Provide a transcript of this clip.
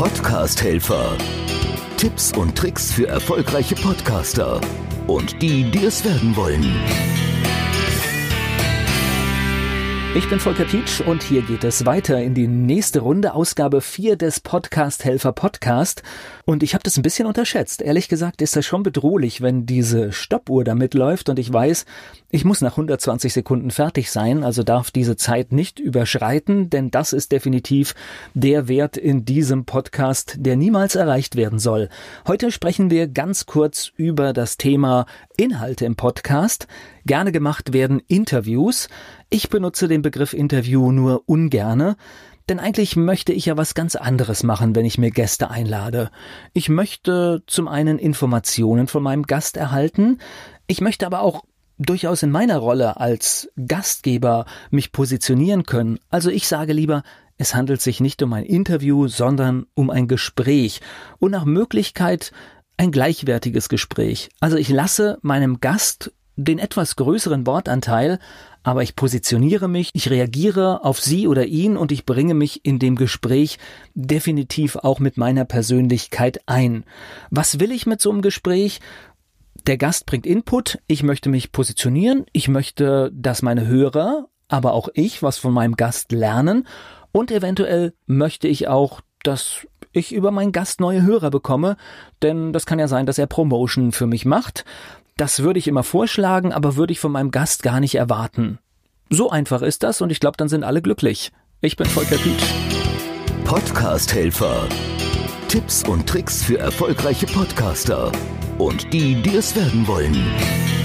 Podcast-Helfer. Tipps und Tricks für erfolgreiche Podcaster und die, die es werden wollen. Ich bin Volker Pietsch und hier geht es weiter in die nächste Runde, Ausgabe 4 des Podcast Helfer Podcast. Und ich habe das ein bisschen unterschätzt. Ehrlich gesagt ist das schon bedrohlich, wenn diese Stoppuhr da mitläuft und ich weiß, ich muss nach 120 Sekunden fertig sein, also darf diese Zeit nicht überschreiten, denn das ist definitiv der Wert in diesem Podcast, der niemals erreicht werden soll. Heute sprechen wir ganz kurz über das Thema Inhalte im Podcast. Gerne gemacht werden Interviews. Ich benutze den Begriff Interview nur ungerne, denn eigentlich möchte ich ja was ganz anderes machen, wenn ich mir Gäste einlade. Ich möchte zum einen Informationen von meinem Gast erhalten, ich möchte aber auch durchaus in meiner Rolle als Gastgeber mich positionieren können. Also ich sage lieber, es handelt sich nicht um ein Interview, sondern um ein Gespräch und nach Möglichkeit ein gleichwertiges Gespräch. Also ich lasse meinem Gast den etwas größeren Wortanteil, aber ich positioniere mich, ich reagiere auf sie oder ihn und ich bringe mich in dem Gespräch definitiv auch mit meiner Persönlichkeit ein. Was will ich mit so einem Gespräch? Der Gast bringt Input, ich möchte mich positionieren, ich möchte, dass meine Hörer, aber auch ich was von meinem Gast lernen und eventuell möchte ich auch, dass ich über meinen Gast neue Hörer bekomme, denn das kann ja sein, dass er Promotion für mich macht. Das würde ich immer vorschlagen, aber würde ich von meinem Gast gar nicht erwarten. So einfach ist das und ich glaube, dann sind alle glücklich. Ich bin Volker Pietsch. Podcast Helfer. Tipps und Tricks für erfolgreiche Podcaster und die, die es werden wollen.